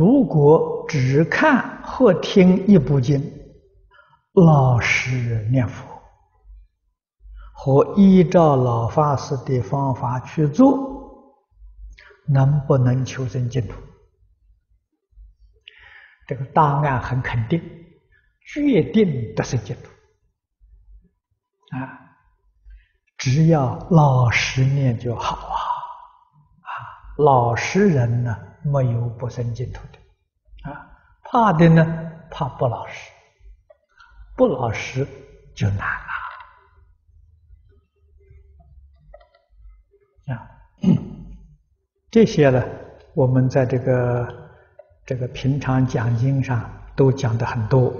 如果只看或听一部经，老实念佛，和依照老法师的方法去做，能不能求生净土？这个答案很肯定，决定得生净土。啊，只要老实念就好啊！啊，老实人呢，没有不生净土的。啊，怕的呢，怕不老实，不老实就难了。啊，这些呢，我们在这个这个平常讲经上都讲的很多。